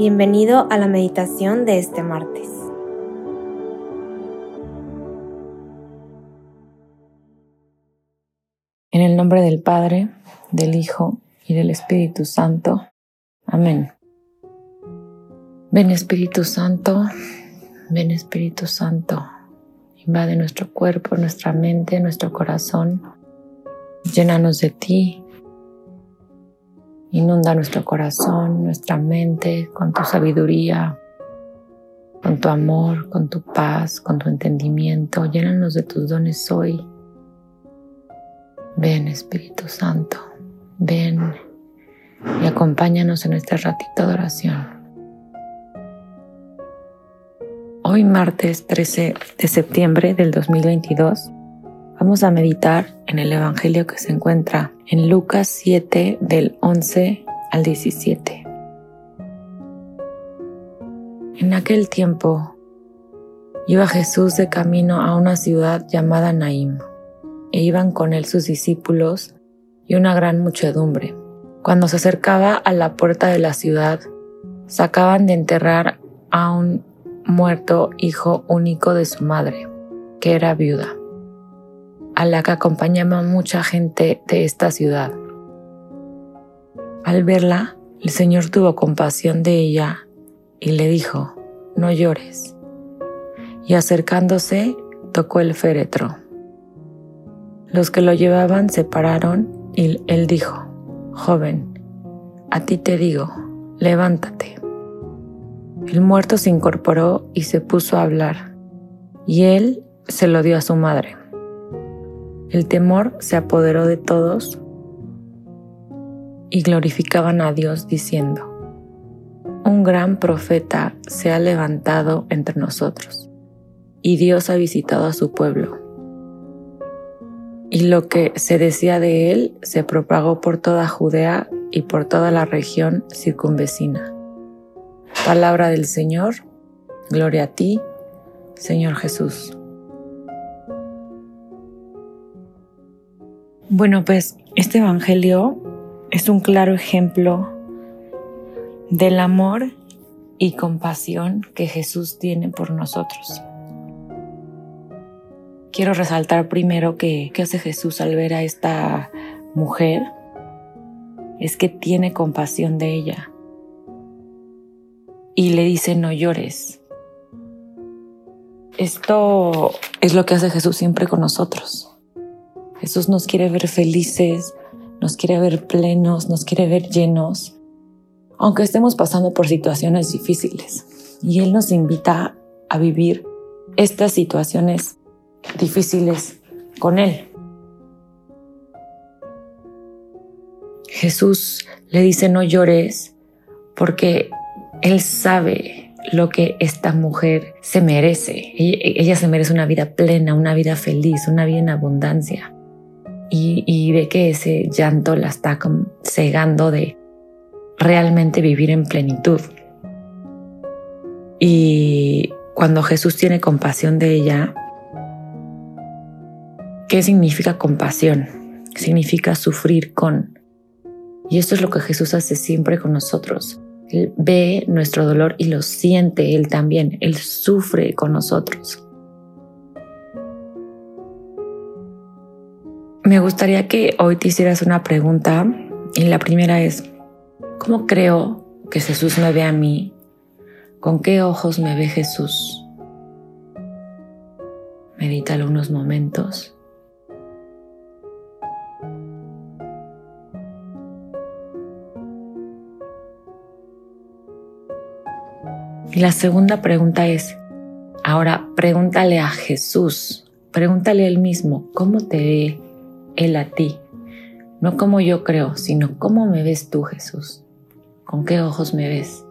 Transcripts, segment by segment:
Bienvenido a la meditación de este martes. En el nombre del Padre, del Hijo y del Espíritu Santo. Amén. Ven Espíritu Santo, ven Espíritu Santo. Invade nuestro cuerpo, nuestra mente, nuestro corazón. Llénanos de ti Inunda nuestro corazón, nuestra mente con tu sabiduría, con tu amor, con tu paz, con tu entendimiento. Llénanos de tus dones hoy. Ven Espíritu Santo, ven y acompáñanos en este ratito de oración. Hoy martes 13 de septiembre del 2022 Vamos a meditar en el Evangelio que se encuentra en Lucas 7 del 11 al 17. En aquel tiempo iba Jesús de camino a una ciudad llamada Naim, e iban con él sus discípulos y una gran muchedumbre. Cuando se acercaba a la puerta de la ciudad, sacaban de enterrar a un muerto hijo único de su madre, que era viuda a la que acompañaba mucha gente de esta ciudad. Al verla, el Señor tuvo compasión de ella y le dijo, no llores. Y acercándose, tocó el féretro. Los que lo llevaban se pararon y él dijo, joven, a ti te digo, levántate. El muerto se incorporó y se puso a hablar, y él se lo dio a su madre. El temor se apoderó de todos y glorificaban a Dios diciendo, Un gran profeta se ha levantado entre nosotros, y Dios ha visitado a su pueblo. Y lo que se decía de él se propagó por toda Judea y por toda la región circunvecina. Palabra del Señor, gloria a ti, Señor Jesús. Bueno, pues este Evangelio es un claro ejemplo del amor y compasión que Jesús tiene por nosotros. Quiero resaltar primero que qué hace Jesús al ver a esta mujer es que tiene compasión de ella y le dice no llores. Esto es lo que hace Jesús siempre con nosotros. Jesús nos quiere ver felices, nos quiere ver plenos, nos quiere ver llenos, aunque estemos pasando por situaciones difíciles. Y Él nos invita a vivir estas situaciones difíciles con Él. Jesús le dice no llores porque Él sabe lo que esta mujer se merece. Ella, se merece una vida plena, una vida feliz, una vida en abundancia y, ve que ese llanto la está cegando de realmente vivir en plenitud. Y cuando Jesús tiene compasión de ella, ¿qué significa compasión? Significa sufrir con. Y esto es lo que Jesús hace siempre con nosotros. Él ve nuestro dolor y lo siente Él también. Él sufre con nosotros. Me gustaría que hoy te hicieras una pregunta y la primera es, ¿cómo creo que Jesús me ve a mí? ¿Con qué ojos me ve Jesús? Medítalo unos momentos. Y la segunda pregunta es, ahora pregúntale a Jesús, pregúntale a él mismo, ¿cómo te ve él a ti, no como yo creo, sino cómo me ves tú, Jesús, con qué ojos me ves.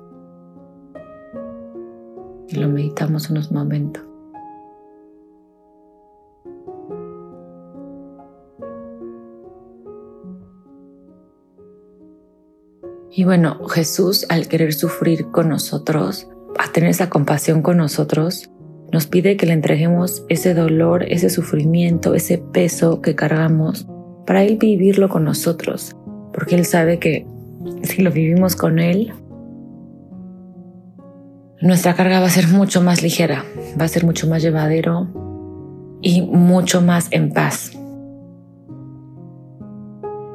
Y lo meditamos unos momentos. Y bueno, Jesús al querer sufrir con nosotros, a tener esa compasión con nosotros, nos pide que le entreguemos ese dolor, ese sufrimiento, ese peso que cargamos para Él vivirlo con nosotros, porque Él sabe que si lo vivimos con Él, nuestra carga va a ser mucho más ligera, va a ser mucho más llevadero y mucho más en paz.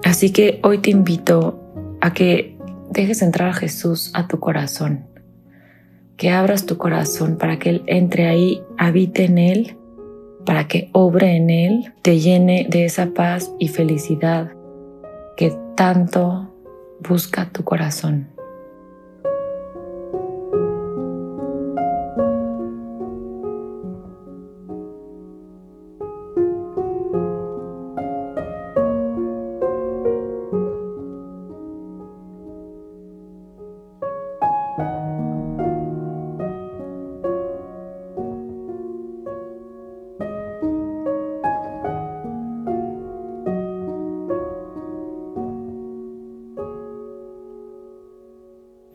Así que hoy te invito a que dejes entrar a Jesús a tu corazón, que abras tu corazón para que Él entre ahí, habite en Él, para que obre en Él, te llene de esa paz y felicidad que tanto busca tu corazón.